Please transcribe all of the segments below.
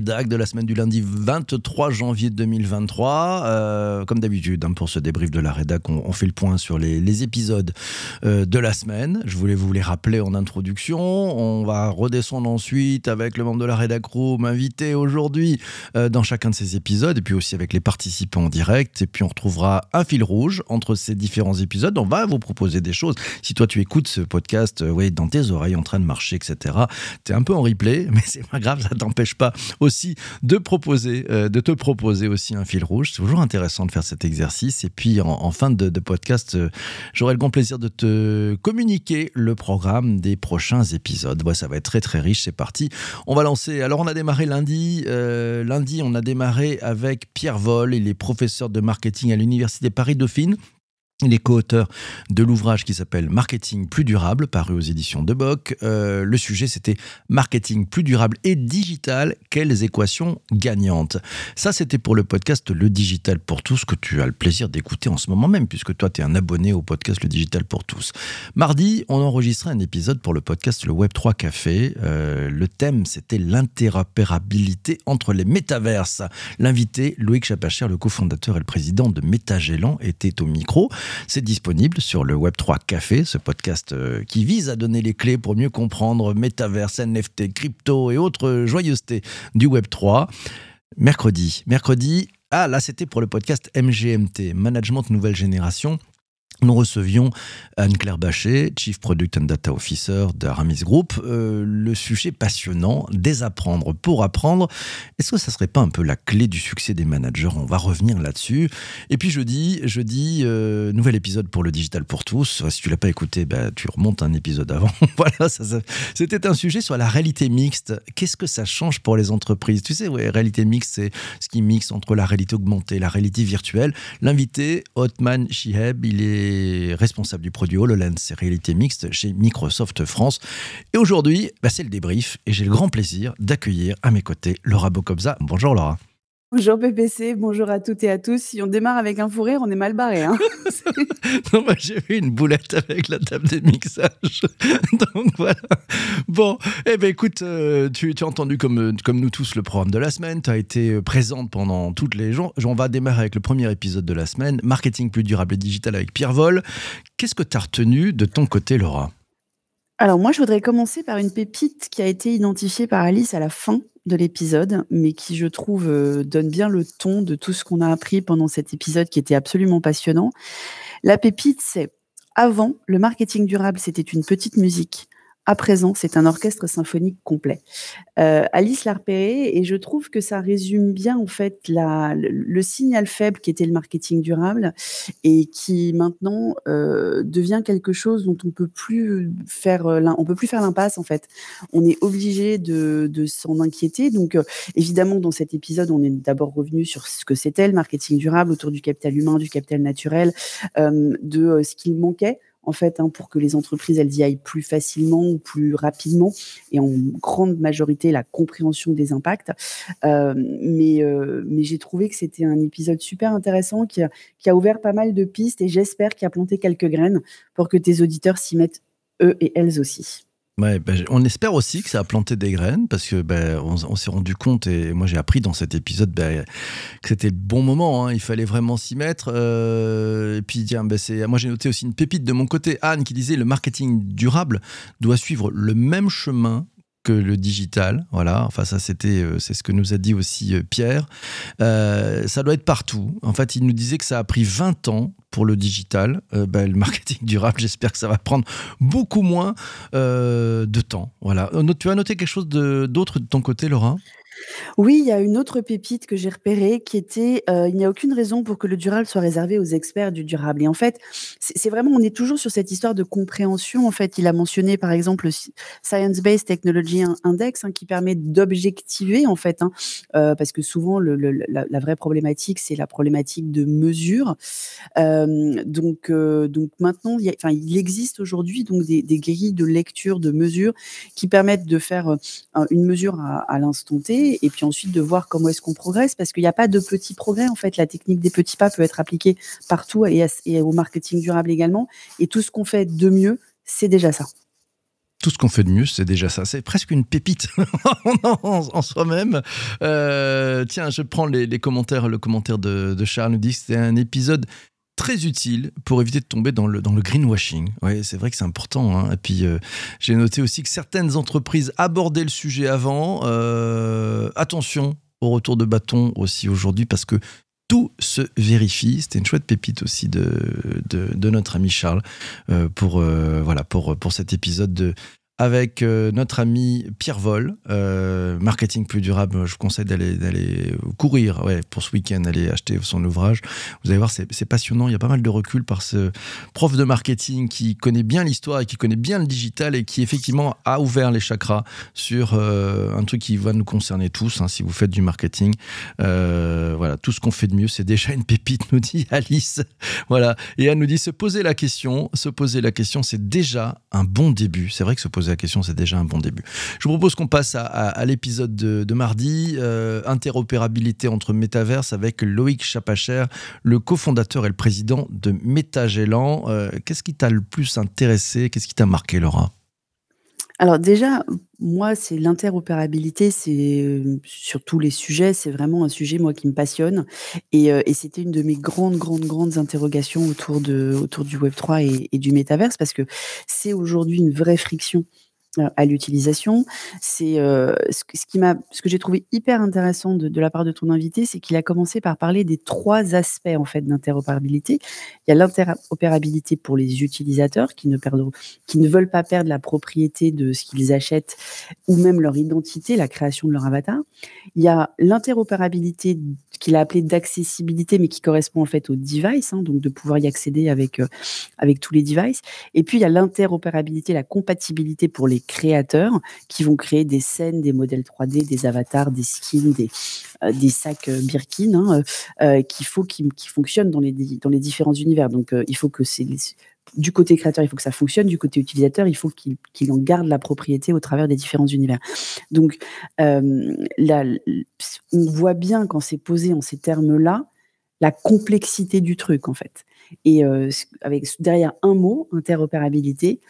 de la semaine du lundi 23 janvier 2023. Euh, comme d'habitude, hein, pour ce débrief de la rédac, on, fait le point sur les, épisodes euh, de la semaine. Je voulais vous les rappeler en introduction. On va redescendre ensuite avec le membre de la rédac room invité aujourd'hui euh, dans chacun de ces épisodes et puis aussi avec les participants en direct. Et puis on retrouvera un fil rouge entre ces différents épisodes. On va vous proposer des choses. Si toi tu écoutes ce podcast oui, dans tes oreilles en train de marcher, etc., tu es un peu en replay, mais c'est pas grave, ça t'empêche pas aussi de proposer, euh, de te proposer aussi un fil rouge. C'est toujours intéressant de faire cet exercice. Et puis en, fin de, podcast, euh, j'aurai le grand plaisir de te communiquer le programme des prochains épisodes. ça va être très très riche. C'est parti. On va lancer. Alors on a démarré lundi. Euh, lundi, on a démarré avec Pierre Vol. Il est professeur de marketing à l'université Paris Dauphine. Il est co-auteur de l'ouvrage qui s'appelle Marketing plus durable, paru aux éditions de Boc. Euh, le sujet, c'était Marketing plus durable et digital, quelles équations gagnantes? Ça, c'était pour le podcast Le Digital pour tous, que tu as le plaisir d'écouter en ce moment même, puisque toi, tu es un abonné au podcast Le Digital pour tous. Mardi, on enregistrait un épisode pour le podcast Le Web3 Café. Euh, le thème, c'était l'interopérabilité entre les métaverses. L'invité, Loïc Chapacher, le cofondateur et le président de Métagellan, était au micro. C'est disponible sur le Web3 Café, ce podcast euh, qui vise à donner les clés pour mieux comprendre métaverse, NFT, crypto et autres joyeusetés du Web3. Mercredi, mercredi, ah là c'était pour le podcast MGMT, Management Nouvelle Génération nous recevions Anne-Claire Bachet, Chief Product and Data Officer d'Aramis Group. Euh, le sujet passionnant, désapprendre pour apprendre. Est-ce que ça serait pas un peu la clé du succès des managers? On va revenir là-dessus. Et puis jeudi, jeudi euh, nouvel épisode pour le digital pour tous. Si tu l'as pas écouté, bah, tu remontes un épisode avant. voilà, c'était un sujet sur la réalité mixte. Qu'est-ce que ça change pour les entreprises? Tu sais, ouais, réalité mixte, c'est ce qui mixe entre la réalité augmentée, la réalité virtuelle. L'invité, Otman Shiheb, il est responsable du produit HoloLens et réalité mixte chez Microsoft France. Et aujourd'hui, bah, c'est le débrief et j'ai le grand plaisir d'accueillir à mes côtés Laura Bocobza. Bonjour Laura. Bonjour PPC, bonjour à toutes et à tous. Si on démarre avec un fou rire, on est mal barré. Hein non, j'ai vu une boulette avec la table de mixage. Donc voilà. Bon, eh ben écoute, euh, tu, as entendu comme, comme nous tous le programme de la semaine. Tu as été euh, présente pendant toutes les jours. On va démarrer avec le premier épisode de la semaine Marketing plus durable et digital avec Pierre Vol. Qu'est-ce que tu as retenu de ton côté, Laura? Alors moi, je voudrais commencer par une pépite qui a été identifiée par Alice à la fin de l'épisode, mais qui, je trouve, euh, donne bien le ton de tout ce qu'on a appris pendant cet épisode qui était absolument passionnant. La pépite, c'est avant, le marketing durable, c'était une petite musique à présent, c'est un orchestre symphonique complet. Euh, Alice l'a repéré et je trouve que ça résume bien en fait le, signal faible qui était le marketing durable et qui maintenant euh, devient quelque chose dont on peut plus faire euh, on peut plus faire l'impasse en fait. On est obligé de, de s'en inquiéter. Donc évidemment dans cet épisode, on est d'abord revenu sur ce que c'était le marketing durable autour du capital humain, du capital naturel, de ce qu'il manquait en fait, hein, pour que les entreprises elles y aillent plus facilement ou plus rapidement et en grande majorité la compréhension des impacts. Euh, mais euh, mais j'ai trouvé que c'était un épisode super intéressant qui a, qui a ouvert pas mal de pistes et j'espère qu'il a planté quelques graines pour que tes auditeurs s'y mettent eux et elles aussi. Ouais, ben, on espère aussi que ça a planté des graines parce que ben, on, s'est rendu compte et moi j'ai appris dans cet épisode ben, que c'était le bon moment. Hein, il fallait vraiment s'y mettre. Euh, et puis tiens, ben, moi j'ai noté aussi une pépite de mon côté, Anne qui disait le marketing durable doit suivre le même chemin que le digital. Voilà, enfin ça c'était, euh, c'est ce que nous a dit aussi euh, Pierre. Euh, ça doit être partout. En fait, il nous disait que ça a pris 20 ans pour le digital. Ben, le marketing durable, j'espère que ça va prendre beaucoup moins de temps. Voilà. Tu as noté quelque chose d'autre de ton côté, Laura? Oui, il y a une autre pépite que j'ai repérée qui était, euh, il n'y a aucune raison pour que le durable soit réservé aux experts du durable et en fait, c'est vraiment on est toujours sur cette histoire de compréhension. En fait, il a mentionné par exemple le Science Based Technology Index, hein, qui permet d'objectiver en fait, hein, euh, parce que souvent la vraie problématique, c'est la problématique de mesure. donc donc maintenant, il enfin, il existe aujourd'hui donc des grilles de lecture, de mesure qui permettent de faire, une mesure à l'instant T et puis ensuite de voir comment est-ce qu'on progresse parce qu'il n'y a pas de petits progrès en fait. La technique des petits pas peut être appliquée partout et, au marketing durable également. Et tout ce qu'on fait de mieux, c'est déjà ça. tout ce qu'on fait de mieux, c'est déjà ça. C'est presque une pépite en, soi-même. Euh, tiens, je prends les, commentaires. Le commentaire de, Charles nous dit que c'est un épisode très utile pour éviter de tomber dans le, dans le greenwashing. Oui, c'est vrai que c'est important. Hein. Et puis, euh, j'ai noté aussi que certaines entreprises abordaient le sujet avant. Euh, attention au retour de bâton aussi aujourd'hui, parce que tout se vérifie. C'était une chouette pépite aussi de, de, notre ami Charles pour, voilà, pour, pour cet épisode de avec euh, notre ami Pierre Vol, euh, marketing plus durable. Je vous conseille d'aller courir ouais, pour ce week-end, aller acheter son ouvrage. Vous allez voir, c'est passionnant. Il y a pas mal de recul par ce prof de marketing qui connaît bien l'histoire et qui connaît bien le digital et qui effectivement a ouvert les chakras sur euh, un truc qui va nous concerner tous. Hein, si vous faites du marketing, voilà, tout ce qu'on fait de mieux, c'est déjà une pépite, nous dit Alice. voilà, et elle nous dit se poser la question, se poser la question, c'est déjà un bon début. C'est vrai que se poser la question, c'est déjà un bon début. Je vous propose qu'on passe à, l'épisode de, mardi, euh, interopérabilité entre métaverse avec Loïc Chapacher, le cofondateur et le président de Métagelan. Euh, qu'est-ce qui t'a le plus intéressé? Qu'est-ce qui t'a marqué, Laura? Alors déjà, moi, c'est l'interopérabilité, c'est euh, sur tous les sujets, c'est vraiment un sujet moi qui me passionne. Et, et c'était une de mes grandes, grandes, grandes interrogations autour de autour du Web 3 et, et du métaverse parce que c'est aujourd'hui une vraie friction euh, à l'utilisation. C'est euh, ce, que j'ai trouvé hyper intéressant de, la part de ton invité, c'est qu'il a commencé par parler des trois aspects en fait d'interopérabilité. Il y a l'interopérabilité pour les utilisateurs qui ne perdent, qui ne veulent pas perdre la propriété de ce qu'ils achètent ou même leur identité, la création de leur avatar. Il y a l'interopérabilité qu'il a appelé d'accessibilité, mais qui correspond en fait au device, hein, donc de pouvoir y accéder avec euh, avec tous les devices. Et puis il y a l'interopérabilité, la compatibilité pour les créateurs qui vont créer des scènes, des modèles 3D, des avatars, des skins, des, euh, des sacs euh, Birkin, hein, qu'il faut qui, qui fonctionnent dans les, dans les différents univers. Donc il faut que c'est du côté créateur, il faut que ça fonctionne. Du côté utilisateur, il faut qu'il en garde la propriété au travers des différents univers. Donc, là, on voit bien quand c'est posé en ces termes-là, la complexité du truc, en fait. Et avec derrière un mot, interopérabilité,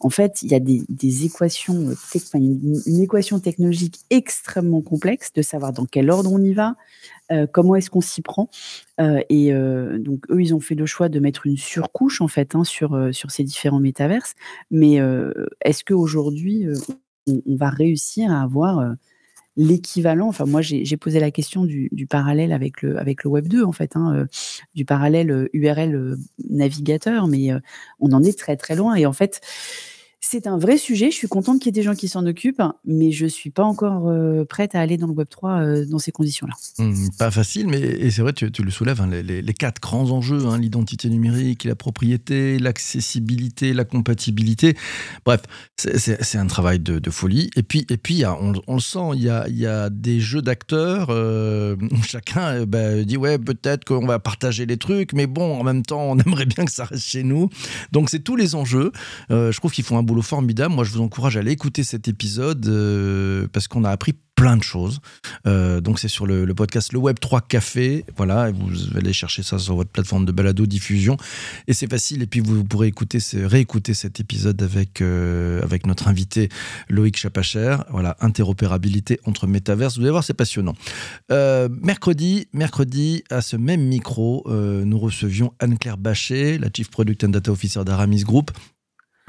en fait, il y a des, équations, une, équation technologique extrêmement complexe de savoir dans quel ordre on y va, comment est-ce qu'on s'y prend. et donc, eux, ils ont fait le choix de mettre une surcouche, en fait, hein, sur, sur ces différents métaverses. Mais est-ce qu'aujourd'hui, on, va réussir à avoir l'équivalent, enfin moi j'ai posé la question du, parallèle avec le, avec le Web 2 en fait, hein, euh, du parallèle URL euh, navigateur, mais euh, on en est très très loin. Et en fait c'est un vrai sujet. Je suis contente qu'il y ait des gens qui s'en occupent, mais je ne suis pas encore euh, prête à aller dans le Web 3 euh, dans ces conditions-là. Mmh, pas facile, mais c'est vrai, tu, le soulèves, hein, les, quatre grands enjeux, hein, l'identité numérique, la propriété, l'accessibilité, la compatibilité. Bref, c'est un travail de, folie. Et puis, et puis on, le sent, il y a, des jeux d'acteurs. Euh, chacun bah, dit, ouais, peut-être qu'on va partager les trucs, mais bon, en même temps, on aimerait bien que ça reste chez nous. Donc, c'est tous les enjeux. je trouve qu'ils font un boulot formidable. Moi, je vous encourage à aller écouter cet épisode euh, parce qu'on a appris plein de choses. Euh, donc c'est sur le, podcast Le Web 3 Café. Voilà, vous allez chercher ça sur votre plateforme de balado diffusion et c'est facile. Et puis vous pourrez écouter, réécouter cet épisode avec euh, avec notre invité Loïc Chapacher. Voilà, interopérabilité entre métaverses. Vous allez voir, c'est passionnant. mercredi, mercredi à ce même micro, nous recevions Anne-Claire Bachet, la Chief Product and Data Officer d'Aramis Group.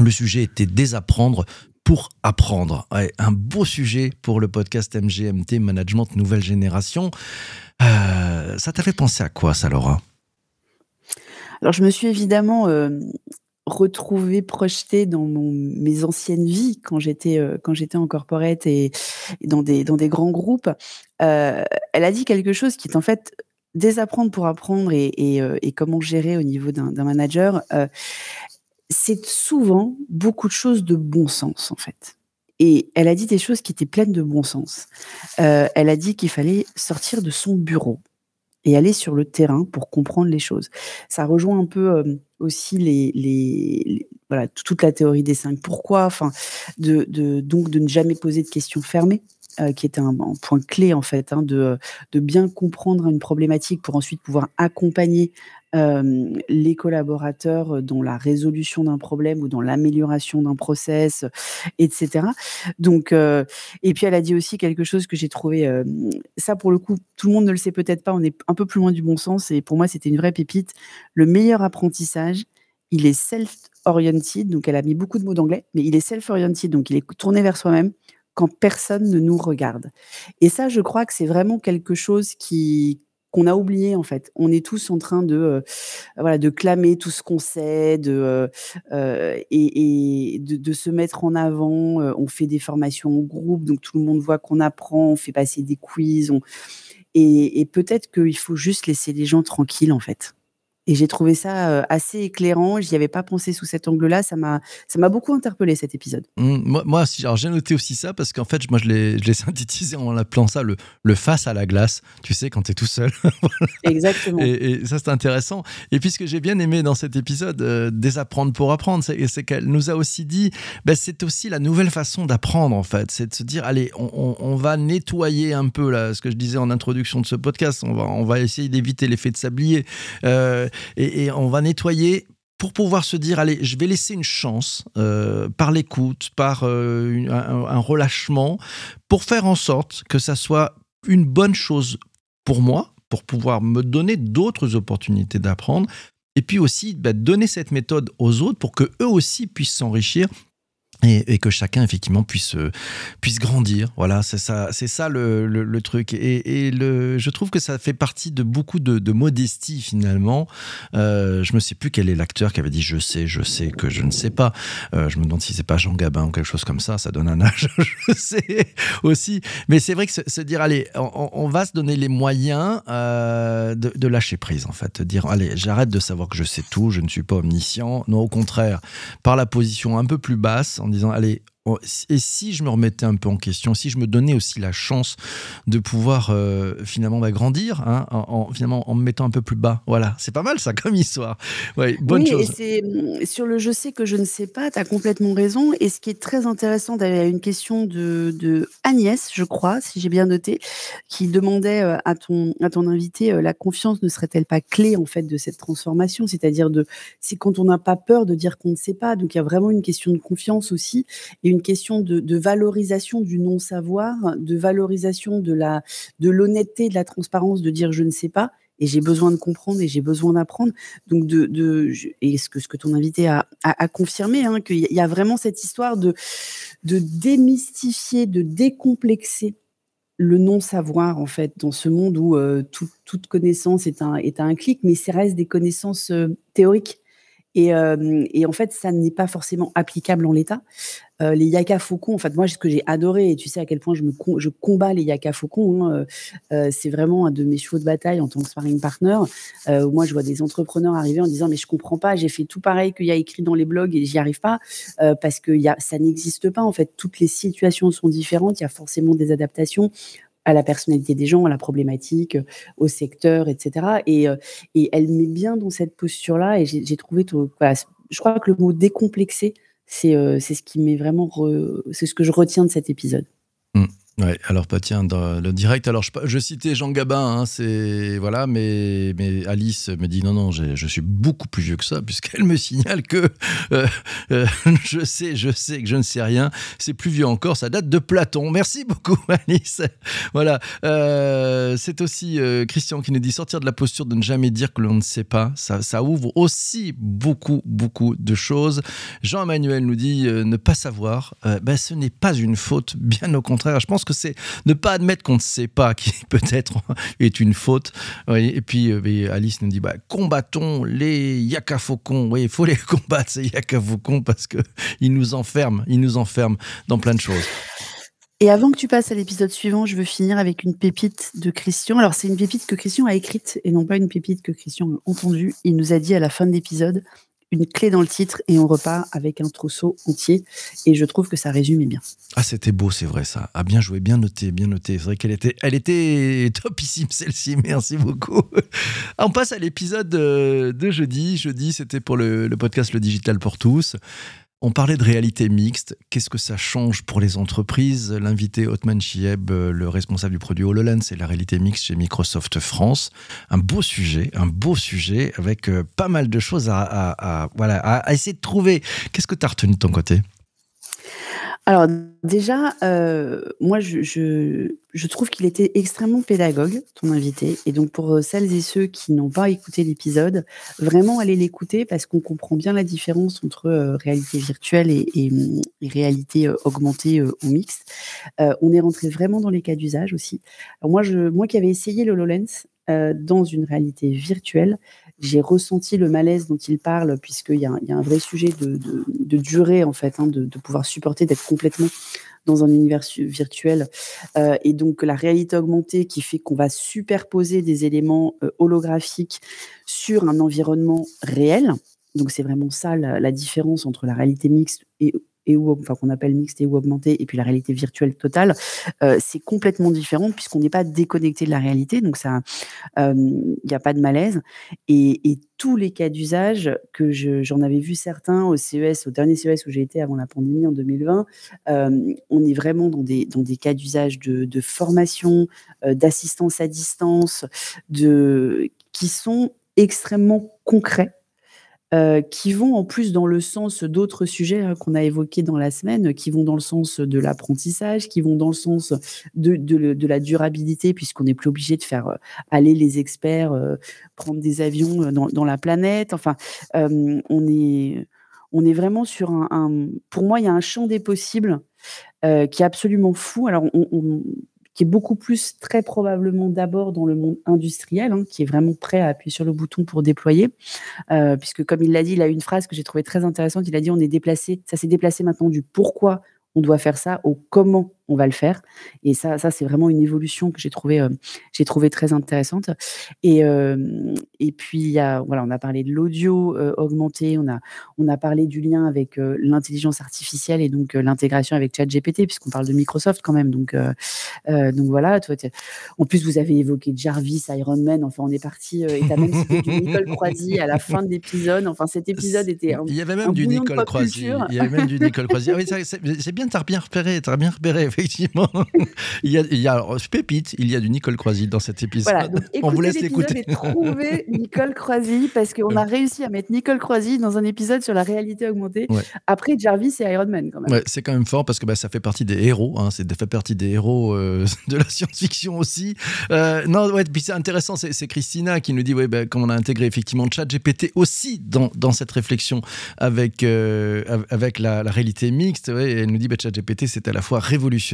Le sujet était désapprendre pour apprendre. un beau sujet pour le podcast MGMT Management Nouvelle Génération. Euh, ça t'a fait penser à quoi, ça, Laura? Alors, je me suis évidemment euh, retrouvée, projetée dans mes anciennes vies quand j'étais euh, quand j'étais en corporate et, dans, des, dans des grands groupes. elle a dit quelque chose qui est en fait désapprendre pour apprendre et comment gérer au niveau d'un manager c'est souvent beaucoup de choses de bon sens, en fait. Et elle a dit des choses qui étaient pleines de bon sens. Euh, elle a dit qu'il fallait sortir de son bureau et aller sur le terrain pour comprendre les choses. Ça rejoint un peu euh, aussi les, voilà toute la théorie des cinq pourquoi, enfin de, donc de ne jamais poser de questions fermées qui est un, point clé en fait, hein, de, de bien comprendre une problématique pour ensuite pouvoir accompagner les collaborateurs dans la résolution d'un problème ou dans l'amélioration d'un process, etc. Donc, et puis elle a dit aussi quelque chose que j'ai trouvé, ça pour le coup, tout le monde ne le sait peut-être pas, on est un peu plus loin du bon sens et pour moi c'était une vraie pépite. Le meilleur apprentissage, il est self-oriented, donc elle a mis beaucoup de mots d'anglais, mais il est self-oriented, donc il est tourné vers soi-même quand personne ne nous regarde. Et ça, je crois que c'est vraiment quelque chose qui qu'on a oublié en fait. On est tous en train de euh, voilà de clamer tout ce qu'on sait, de euh, euh, et, de, se mettre en avant. on fait des formations en groupe, donc tout le monde voit qu'on apprend. On fait passer des quiz. et, et peut-être qu'il faut juste laisser les gens tranquilles en fait. Et j'ai trouvé ça assez éclairant. J'y avais pas pensé sous cet angle-là. Ça m'a, ça m'a beaucoup interpellé cet épisode. Mmh, moi, moi alors j'ai noté aussi ça parce qu'en fait, moi, je l'ai, je l'ai synthétisé en appelant ça le, le face à la glace. Tu sais, quand tu es tout seul. Exactement. Et, ça, c'est intéressant. Et puis, ce que j'ai bien aimé dans cet épisode, euh, Désapprendre pour apprendre, c'est, c'est qu'elle nous a aussi dit, ben, c'est aussi la nouvelle façon d'apprendre, en fait. C'est de se dire, allez, on, on, va nettoyer un peu, là, ce que je disais en introduction de ce podcast. On va, on va essayer d'éviter l'effet de sablier. Euh, et, on va nettoyer pour pouvoir se dire, allez, je vais laisser une chance euh, par l'écoute, par euh, un, relâchement, pour faire en sorte que ça soit une bonne chose pour moi, pour pouvoir me donner d'autres opportunités d'apprendre, et puis aussi bah, donner cette méthode aux autres pour que eux aussi puissent s'enrichir et, que chacun effectivement puisse euh, puisse grandir. Voilà c'est ça c'est ça le, le, truc. Et, le je trouve que ça fait partie de beaucoup de, de modestie finalement. Euh, je me sais plus quel est l'acteur qui avait dit je sais je sais que je ne sais pas. Euh, je me demande si c'est pas Jean Gabin ou quelque chose comme ça. Ça donne un âge je sais aussi. Mais c'est vrai que se, dire allez on, on, va se donner les moyens de, lâcher prise en fait. Dire allez j'arrête de savoir que je sais tout je ne suis pas omniscient. Non au contraire par la position un peu plus basse en disant, allez, et si je me remettais un peu en question, si je me donnais aussi la chance de pouvoir euh, finalement bah, grandir, hein, en, finalement en me mettant un peu plus bas. Voilà, c'est pas mal ça comme histoire. Ouais, bonne oui, chose. Et mm, sur le je sais que je ne sais pas, tu as complètement raison. Et ce qui est très intéressant, d'avoir une question de, de, Agnès, je crois, si j'ai bien noté, qui demandait euh, à ton, à ton invité euh, la confiance ne serait-elle pas clé en fait de cette transformation? C'est-à-dire de c'est quand on n'a pas peur de dire qu'on ne sait pas. Donc il y a vraiment une question de confiance aussi. Et une question de, valorisation du non-savoir, de valorisation de la de l'honnêteté, de la transparence, de dire je ne sais pas et j'ai besoin de comprendre et j'ai besoin d'apprendre. Donc de, et ce que ce que ton invité a, confirmé, hein, qu'il y a vraiment cette histoire de de démystifier, de décomplexer le non-savoir en fait dans ce monde où euh, toute connaissance est un un clic, mais ça reste des connaissances euh, théoriques. Et, euh, et, en fait, ça n'est pas forcément applicable en l'état. Euh, les yaka faucons, en fait, moi, ce que j'ai adoré, et tu sais à quel point je, me je combats les yaka faucons, hein, euh, c'est vraiment un de mes chevaux de bataille en tant que sparring partner. moi, je vois des entrepreneurs arriver en disant, mais je comprends pas, j'ai fait tout pareil qu'il y a écrit dans les blogs et j'y arrive pas, parce que y a, ça n'existe pas. En fait, toutes les situations sont différentes, il y a forcément des adaptations à la personnalité des gens, à la problématique, au secteur, etc. Et, et elle met bien dans cette posture-là, et j'ai trouvé, je crois que le mot décomplexé, c'est c'est ce qui m'est vraiment, c'est ce que je retiens de cet épisode. Ouais, alors pas tiens, dans le direct, alors je, citais Jean Gabin, hein, c'est voilà, mais, Alice me dit non, non, je suis beaucoup plus vieux que ça, puisqu'elle me signale que euh, euh, je sais, je sais que je ne sais rien, c'est plus vieux encore, ça date de Platon. Merci beaucoup, Alice. Voilà, euh, c'est aussi Christian qui nous dit sortir de la posture de ne jamais dire que l'on ne sait pas, ça, ça ouvre aussi beaucoup, beaucoup de choses. Jean-Emmanuel nous dit ne pas savoir, ben, ce n'est pas une faute, bien au contraire, je pense que c'est ne pas admettre qu'on ne sait pas, qui peut-être est une faute. Et puis euh, Alice nous dit bah, combattons les yakafaucons. Oui, il faut les combattre, ces yakafaucons, parce qu'ils nous enferment, ils nous enferment dans plein de choses. Et avant que tu passes à l'épisode suivant, je veux finir avec une pépite de Christian. Alors, c'est une pépite que Christian a écrite et non pas une pépite que Christian a entendue. Il nous a dit à la fin de l'épisode une clé dans le titre et on repart avec un trousseau entier. Et je trouve que ça résumait bien. Ah, c'était beau, c'est vrai ça. Ah, bien joué, bien noté, bien noté. C'est vrai qu'elle était, elle était topissime celle-ci. Merci beaucoup. on passe à l'épisode de jeudi. Jeudi, c'était pour le, podcast Le Digital pour tous. On parlait de réalité mixte. Qu'est-ce que ça change pour les entreprises? L'invité Otman Chieb, euh, le responsable du produit HoloLens, c'est la réalité mixte chez Microsoft France. Un beau sujet, un beau sujet avec euh, pas mal de choses à, voilà, à essayer de trouver. Qu'est-ce que tu as retenu de ton côté? Alors déjà, euh, moi je trouve qu'il était extrêmement pédagogue, ton invité et donc pour, euh, celles et ceux qui n'ont pas écouté l'épisode, vraiment allez l'écouter parce qu'on comprend bien la différence entre, euh, réalité virtuelle et réalité, augmentée, ou mixte. on est rentré vraiment dans les cas d'usage aussi. Alors moi moi qui avais essayé le HoloLens, dans une réalité virtuelle, j'ai ressenti le malaise dont il parle, puisqu'il y, a un vrai sujet de, durée, en fait, hein, de, pouvoir supporter d'être complètement dans un univers virtuel. Euh, et donc, la réalité augmentée qui fait qu'on va superposer des éléments euh, holographiques sur un environnement réel. Donc, c'est vraiment ça la, la différence entre la réalité mixte et et ou enfin qu'on appelle mixte et ou augmenté, et puis la réalité virtuelle totale, euh, c'est complètement différent puisqu'on n'est pas déconnecté de la réalité, donc ça, il n'y a pas de malaise. Et, tous les cas d'usage que j'en avais vu certains au CES, au dernier CES où j'ai été avant la pandémie en 2020, on est vraiment dans des, dans des cas d'usage de, de, formation, euh, d'assistance à distance, de, qui sont extrêmement concrets euh, qui vont en plus dans le sens d'autres sujets hein, qu'on a évoqués dans la semaine, qui vont dans le sens de l'apprentissage, qui vont dans le sens de, de, la durabilité, puisqu'on n'est plus obligé de faire euh, aller les experts euh, prendre des avions dans, dans la planète. Enfin, on est on est vraiment sur un, Pour moi, il y a un champ des possibles qui est absolument fou. Alors, on, qui est beaucoup plus très probablement d'abord dans le monde industriel, hein, qui est vraiment prêt à appuyer sur le bouton pour déployer, euh, puisque comme il l'a dit, il a une phrase que j'ai trouvée très intéressante. Il a dit on est déplacé, ça s'est déplacé maintenant du pourquoi on doit faire ça au comment on va le faire. Et ça, ça c'est vraiment une évolution que j'ai trouvé, euh, j'ai trouvé très intéressante. Et, euh, et puis, il y a, voilà, on a parlé de l'audio euh, augmenté, on a, on a parlé du lien avec l'intelligence artificielle et donc l'intégration avec ChatGPT, puisqu'on parle de Microsoft quand même. Donc, donc voilà, toi, en plus, vous avez évoqué Jarvis, Iron Man, enfin, on est parti, et tu as même cité du Nicole Croisy à la fin de l'épisode. Enfin, cet épisode était Il y avait même du Nicole Croisy. Il y avait même du Nicole Croisy. Ah oui, c'est bien, tu as bien repéré, tu as bien repéré, effectivement. il, y a, il y a pépite, il y a du Nicole Croisy dans cet épisode. on vous laisse l'écouter. et trouver Nicole Croisy parce qu'on a réussi à mettre Nicole Croisy dans un épisode sur la réalité augmentée après Jarvis et Iron Man quand même. c'est quand même fort parce que bah, ça fait partie des héros, hein, c'est fait partie des héros euh, de la science-fiction aussi. Euh, non, ouais, puis c'est intéressant, c'est Christina qui nous dit ouais, bah, on a intégré effectivement ChatGPT aussi dans, dans cette réflexion avec, euh, avec la, réalité mixte. elle nous dit bah, ChatGPT c'est à la fois révolutionnaire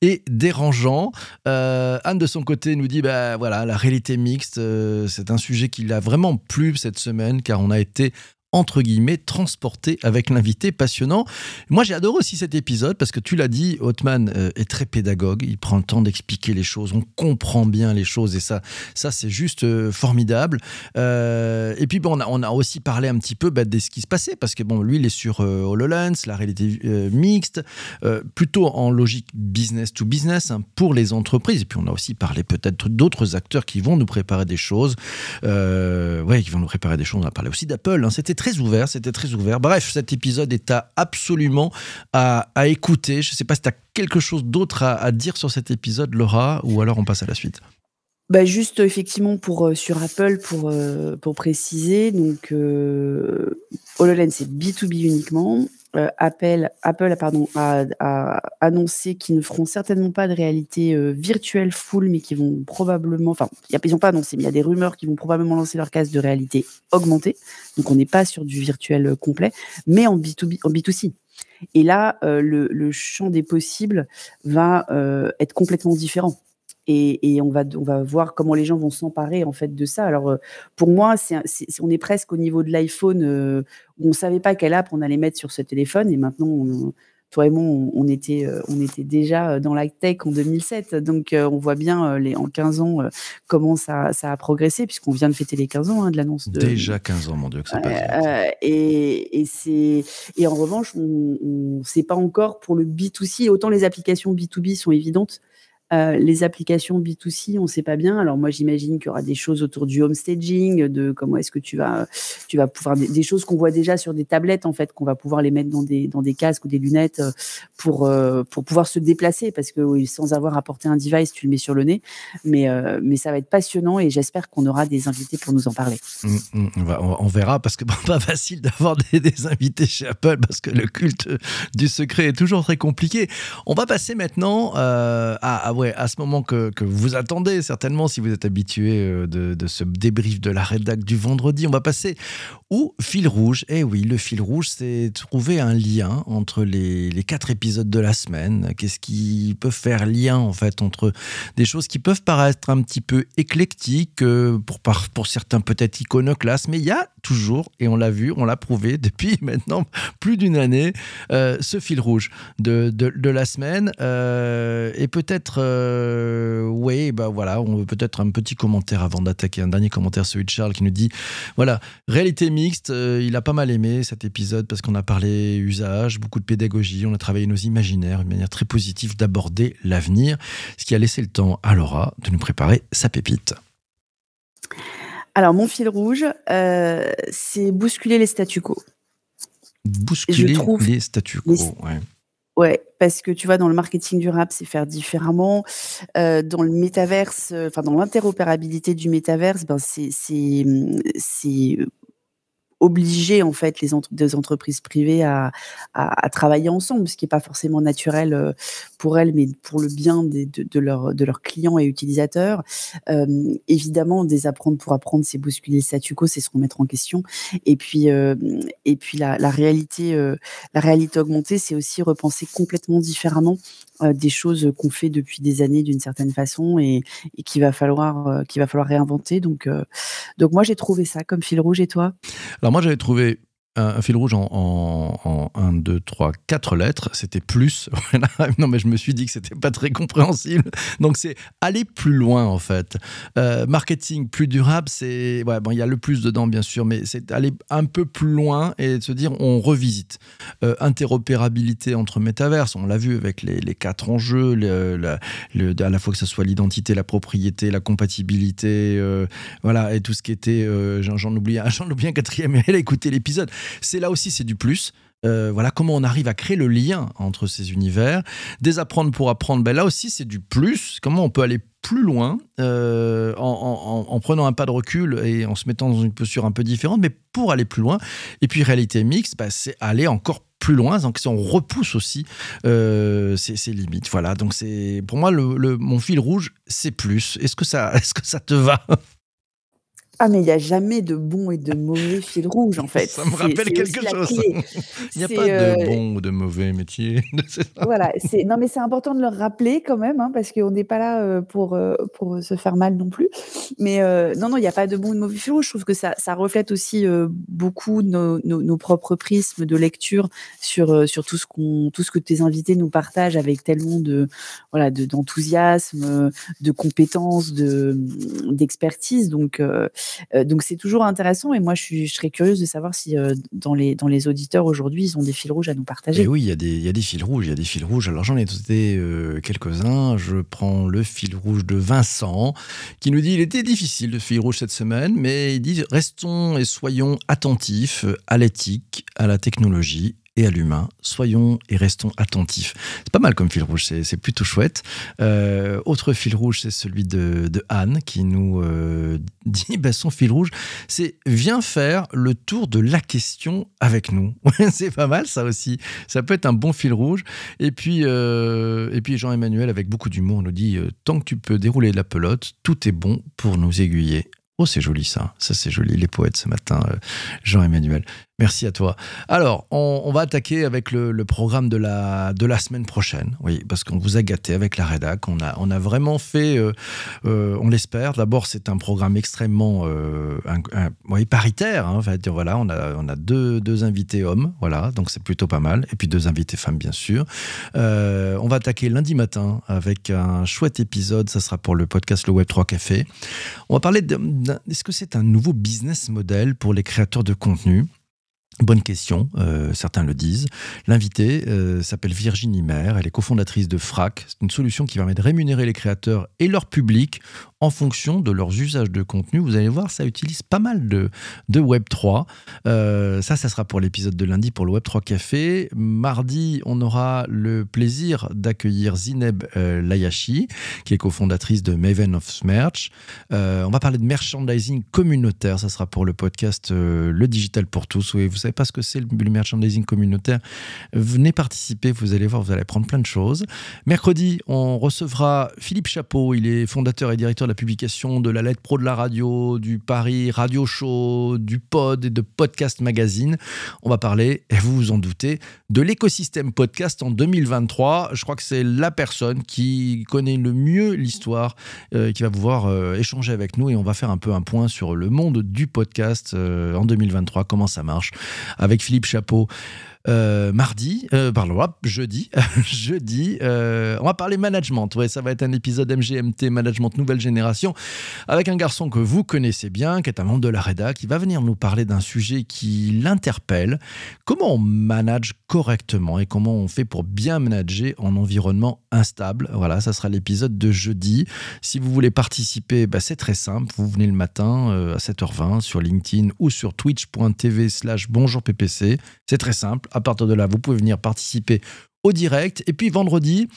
et dérangeant. Euh, Anne, de son côté, nous dit bah, voilà, la réalité mixte, euh, c'est un sujet qui l'a vraiment plu cette semaine, car on a été entre guillemets, transporté avec l'invité passionnant. Moi, j'ai adoré aussi cet épisode parce que tu l'as dit, Hotman euh, est très pédagogue. Il prend le temps d'expliquer les choses. On comprend bien les choses et ça, ça c'est juste euh, formidable. Euh, et puis, bon, on a, on a, aussi parlé un petit peu bah, de ce qui se passait parce que, bon, lui, il est sur HoloLens, la réalité mixte, plutôt en logique business to business hein, pour les entreprises. Et puis, on a aussi parlé peut-être d'autres acteurs qui vont nous préparer des choses. ouais, qui vont nous préparer des choses. On a parlé aussi d'Apple. Hein. C'était très ouvert, c'était très ouvert. Bref, cet épisode est à absolument à, écouter. Je ne sais pas si tu as quelque chose d'autre à, dire sur cet épisode, Laura, ou alors on passe à la suite. Bah juste effectivement pour euh, sur Apple pour euh, pour préciser donc euh, HoloLens c'est B2B uniquement euh, Apple, Apple a, annoncé qu'ils ne feront certainement pas de réalité euh, virtuelle full, mais qui vont probablement, enfin, ils n'ont pas annoncé, mais il y a des rumeurs qui vont probablement lancer leur casque de réalité augmentée. Donc, on n'est pas sur du virtuel euh, complet, mais en B2B, en B2C. Et là, le, champ des possibles va être complètement différent. Et, on, va, on va voir comment les gens vont s'emparer en fait de ça. Alors euh, pour moi, on est presque au niveau de l'iPhone euh, où on ne savait pas quelle app on allait mettre sur ce téléphone et maintenant, toi et moi, on, était, euh, on était déjà dans la tech en 2007. Donc on voit bien les, en 15 ans comment ça, ça, a progressé puisqu'on vient de fêter les 15 ans hein, de l'annonce. De... Déjà 15 ans, mon Dieu, que c'est pas et, et, c'est, et en revanche, on ne sait pas encore pour le B2C. Autant les applications B2B sont évidentes. Euh, les applications B2C, on ne sait pas bien. Alors moi, j'imagine qu'il y aura des choses autour du home staging, de comment est-ce que tu vas, tu vas pouvoir des, choses qu'on voit déjà sur des tablettes en fait, qu'on va pouvoir les mettre dans des dans des casques ou des lunettes euh, pour euh, pour pouvoir se déplacer parce que sans avoir apporté un device, tu le mets sur le nez. Mais mais ça va être passionnant et j'espère qu'on aura des invités pour nous en parler. Mmh, mmh, on, verra parce que bon, pas facile d'avoir des, des, invités chez Apple parce que le culte du secret est toujours très compliqué. On va passer maintenant à, à à ce moment que, vous attendez certainement si vous êtes habitué euh, de, ce débrief de la rédac du vendredi. On va passer au fil rouge. Eh oui, le fil rouge, c'est trouver un lien entre les, quatre épisodes de la semaine. Qu'est-ce qui peut faire lien en fait entre des choses qui peuvent paraître un petit peu éclectiques, euh, pour, certains peut-être iconoclastes, mais il y a toujours, et on l'a vu, on l'a prouvé depuis maintenant plus d'une année, euh, ce fil rouge de, de, la semaine. et peut-être euh, oui, bah voilà, on veut peut-être un petit commentaire avant d'attaquer. Un dernier commentaire, celui de Charles, qui nous dit voilà, réalité mixte, euh, il a pas mal aimé cet épisode parce qu'on a parlé usage, beaucoup de pédagogie, on a travaillé nos imaginaires, une manière très positive d'aborder l'avenir, ce qui a laissé le temps à Laura de nous préparer sa pépite. Alors, mon fil rouge, euh, c'est bousculer les statu quo. Bousculer les statu quo, ouais. Ouais, parce que tu vois, dans le marketing durable, c'est faire différemment. Euh, dans le métaverse, euh, enfin dans l'interopérabilité du métaverse, ben c'est mmh, obliger en fait les des entreprises privées à, à, travailler ensemble, ce qui n'est pas forcément naturel euh, pour elles, mais pour le bien de, de, leur, de leurs clients et utilisateurs. Euh, évidemment, désapprendre pour apprendre, c'est bousculer le statu quo, c'est se remettre en question. Et puis, euh, et puis la réalité, la réalité augmentée, c'est aussi repenser complètement différemment des choses qu'on fait depuis des années d'une certaine façon et, et qu'il va falloir qu'il va falloir réinventer. Donc, donc moi j'ai trouvé ça comme fil rouge. Et toi? Moi, j'avais trouvé un, fil rouge en, en, 1, 2, 3, 4 lettres, c'était plus. non, mais je me suis dit que c'était pas très compréhensible. Donc, c'est aller plus loin, en fait. Euh, marketing plus durable, c'est. Ouais, bon, il y a le plus dedans, bien sûr, mais c'est aller un peu plus loin et se dire on revisite. Euh, interopérabilité entre métaverses, on l'a vu avec les, quatre enjeux, à la fois que ce soit l'identité, la propriété, la compatibilité, euh, voilà, et tout ce qui était. J'en oublie, oublie un quatrième, elle a écouté l'épisode c'est là aussi, c'est du plus. Euh, voilà comment on arrive à créer le lien entre ces univers. Désapprendre pour apprendre, ben là aussi c'est du plus. Comment on peut aller plus loin euh, en, prenant un pas de recul et en se mettant dans une posture un peu différente, mais pour aller plus loin. Et puis réalité mixte, ben, c'est aller encore plus loin, donc on repousse aussi euh, ces, limites. Voilà, donc c'est pour moi le, mon fil rouge, c'est plus. Est-ce que ça, est-ce que ça te va? Ah, mais il n'y a jamais de bon et de mauvais fil rouge, en fait. Ça me rappelle quelque chose. il n'y a pas de euh, bon ou de mauvais métier. voilà, non, mais c'est important de le rappeler quand même, hein, parce qu'on n'est pas là euh, pour, euh, pour se faire mal non plus. Mais non, non, il n'y a pas de bon ou de mauvais fil rouge. Je trouve que ça, ça reflète aussi beaucoup nos, nos, propres prismes de lecture sur, sur tout, ce qu'on, tout ce que tes invités nous partagent avec tellement de, voilà, d'enthousiasme, de, compétences, de, d'expertise. Donc, donc c'est toujours intéressant et moi je, serais curieuse de savoir si euh, dans, les, dans les auditeurs aujourd'hui ils ont des fils rouges à nous partager. Oui, il y, a des, y a des fils rouges, il y a des fils rouges. Alors j'en ai noté euh, quelques-uns. Je prends le fil rouge de Vincent qui nous dit il était difficile de fil rouge cette semaine, mais il dit restons et soyons attentifs à l'éthique, à la technologie et à l'humain. Soyons et restons attentifs. C'est pas mal comme fil rouge, c'est plutôt chouette. Euh, autre fil rouge, c'est celui de, Anne qui nous euh, dit bah, son fil rouge, c'est viens faire le tour de la question avec nous. c'est pas mal ça aussi. Ça peut être un bon fil rouge. Et puis, euh, puis Jean-Emmanuel, avec beaucoup d'humour, nous dit tant que tu peux dérouler la pelote, tout est bon pour nous aiguiller. Oh, c'est joli ça. Ça, c'est joli. Les poètes ce matin, Jean-Emmanuel. Merci à toi. Alors, on, va attaquer avec le, programme de la, de la semaine prochaine. Oui, parce qu'on vous a gâté avec la rédac. On a, on a vraiment fait, euh, euh, on l'espère. D'abord, c'est un programme extrêmement euh, paritaire. Hein. Voilà, on a, on a deux, deux invités hommes. Voilà, donc c'est plutôt pas mal. Et puis deux invités femmes, bien sûr. on va attaquer lundi matin avec un chouette épisode. Ça sera pour le podcast Le Web 3 Café. On va parler de, est-ce que c'est un nouveau business model pour les créateurs de contenu? Bonne question, euh, certains le disent. L'invitée euh, s'appelle Virginie Maire, elle est cofondatrice de FRAC. C'est une solution qui permet de rémunérer les créateurs et leur public en fonction de leurs usages de contenu. Vous allez voir, ça utilise pas mal de, de Web3. Euh, ça, ça sera pour l'épisode de lundi pour le Web3 Café. Mardi, on aura le plaisir d'accueillir Zineb Layashi, qui est cofondatrice de Maven of Merch. on va parler de merchandising communautaire, ça sera pour le podcast Le Digital pour tous. Oui, vous savez pas ce que c'est le merchandising communautaire, venez participer, vous allez voir, vous allez apprendre plein de choses. Mercredi, on recevra Philippe Chapeau, il est fondateur et directeur de la publication de la lettre pro de la radio, du Paris Radio Show, du Pod et de Podcast Magazine. On va parler, et vous vous en doutez, de l'écosystème podcast en 2023. Je crois que c'est la personne qui connaît le mieux l'histoire, euh, qui va pouvoir euh, échanger avec nous et on va faire un peu un point sur le monde du podcast euh, en 2023, comment ça marche avec Philippe Chapeau. Euh, mardi, euh, jeudi, jeudi, euh, on va parler management. Ouais, ça va être un épisode MGMT, management nouvelle génération, avec un garçon que vous connaissez bien, qui est un membre de la REDA, qui va venir nous parler d'un sujet qui l'interpelle. Comment on manage correctement et comment on fait pour bien manager en environnement instable? Voilà, ça sera l'épisode de jeudi. Si vous voulez participer, bah, c'est très simple. Vous venez le matin à 7h20 sur LinkedIn ou sur twitch.tv slash bonjour PPC. C'est très simple à partir de là, vous pouvez venir participer au direct. Et puis vendredi,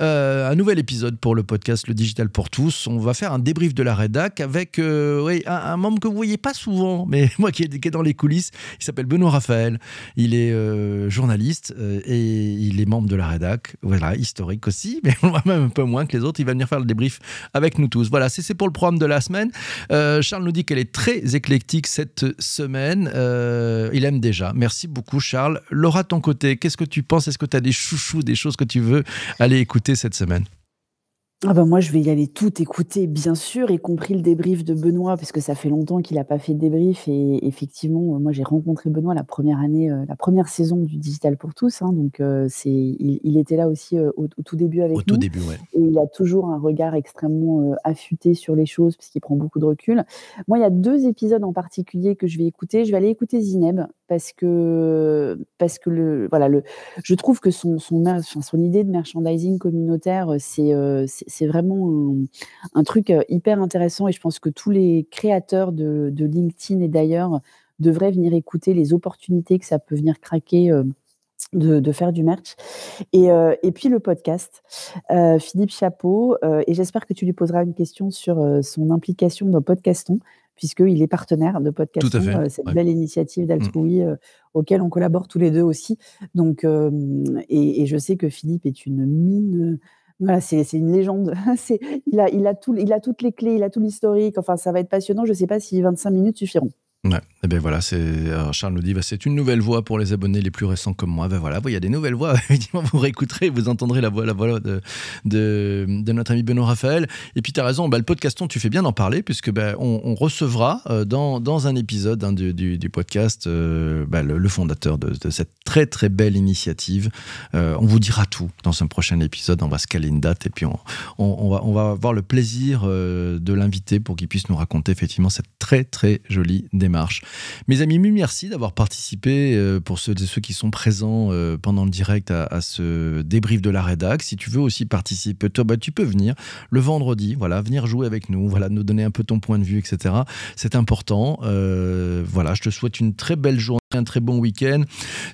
euh, un nouvel épisode pour le podcast Le Digital pour tous. On va faire un débrief de la rédac avec euh, un, membre que vous voyez pas souvent, mais moi qui est, dans les coulisses. Il s'appelle Benoît Raphaël. Il est euh, journaliste et il est membre de la rédac. Voilà, historique aussi, mais même un peu moins que les autres. Il va venir faire le débrief avec nous tous. Voilà, c'est pour le programme de la semaine. Charles nous dit qu'elle est très éclectique cette semaine. il aime déjà. Merci beaucoup, Charles. Laura, ton côté, qu'est-ce que tu penses? Est-ce que tu as des des choses que tu veux aller écouter cette semaine ah ben moi, je vais y aller tout écouter, bien sûr, y compris le débrief de Benoît, parce que ça fait longtemps qu'il n'a pas fait de débrief. Et effectivement, moi, j'ai rencontré Benoît la première année, euh, la première saison du Digital pour tous. Hein, donc, euh, c'est, il, était là aussi euh, au, tout début avec nous. Au tout début, ouais. Et il a toujours un regard extrêmement affûté sur les choses, puisqu'il prend beaucoup de recul. Moi, il y a deux épisodes en particulier que je vais écouter. Je vais aller écouter Zineb, parce que, parce que le, voilà, le, je trouve que son, son, son idée de merchandising communautaire, c'est, c'est vraiment un, truc euh, hyper intéressant et je pense que tous les créateurs de, LinkedIn et d'ailleurs devraient venir écouter les opportunités que ça peut venir craquer. Euh, de, faire du merch. Et, euh, et puis le podcast, Philippe Chapeau, et j'espère que tu lui poseras une question sur son implication dans Podcaston, puisqu'il est partenaire de Podcaston, cette belle initiative d'Altroui mmh. auquel on collabore tous les deux aussi. Donc, et, et, je sais que Philippe est une mine c'est une légende. il a toutes les clés, il a tout l'historique. Enfin, ça va être passionnant. Je ne sais pas si 25 minutes suffiront. Ouais. Et eh ben voilà, c'est Charles nous dit bah, c'est une nouvelle voix pour les abonnés les plus récents comme moi. Ben voilà, il y a des nouvelles voix. Vous réécouterez, vous entendrez la voix, la voix de, notre ami Benoît Raphaël. Et puis tu as raison, bah, le podcaston, tu fais bien d'en parler puisque ben on, recevra euh, dans, un épisode hein, du, podcast euh, bah, le, fondateur de, cette très très belle initiative. Euh, on vous dira tout dans un prochain épisode. On va se caler une date et puis on, on, va, on va avoir le plaisir de l'inviter pour qu'il puisse nous raconter effectivement cette très très jolie démarche. Mes amis, merci d'avoir participé euh, pour ceux ceux qui sont présents euh, pendant le direct à, ce débrief de la rédac. Si tu veux aussi participer, toi, bah, tu peux venir le vendredi, voilà, venir jouer avec nous, voilà, nous donner un peu ton point de vue, etc. C'est important. Euh, voilà, je te souhaite une très belle journée un très bon week-end.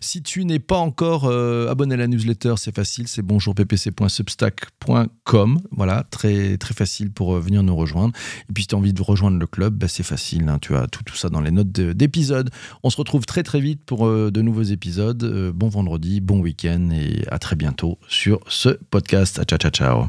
Si tu n'es pas encore euh, abonné à la newsletter, c'est facile, c'est bonjourppc.substack.com. Voilà, très, très facile pour euh, venir nous rejoindre. Et puis si tu as envie de rejoindre le club, bah, c'est facile, hein. tu as tout, tout ça dans les notes d'épisode. On se retrouve très très vite pour euh, de nouveaux épisodes. bon vendredi, bon week-end et à très bientôt sur ce podcast. Ciao, ciao, ciao.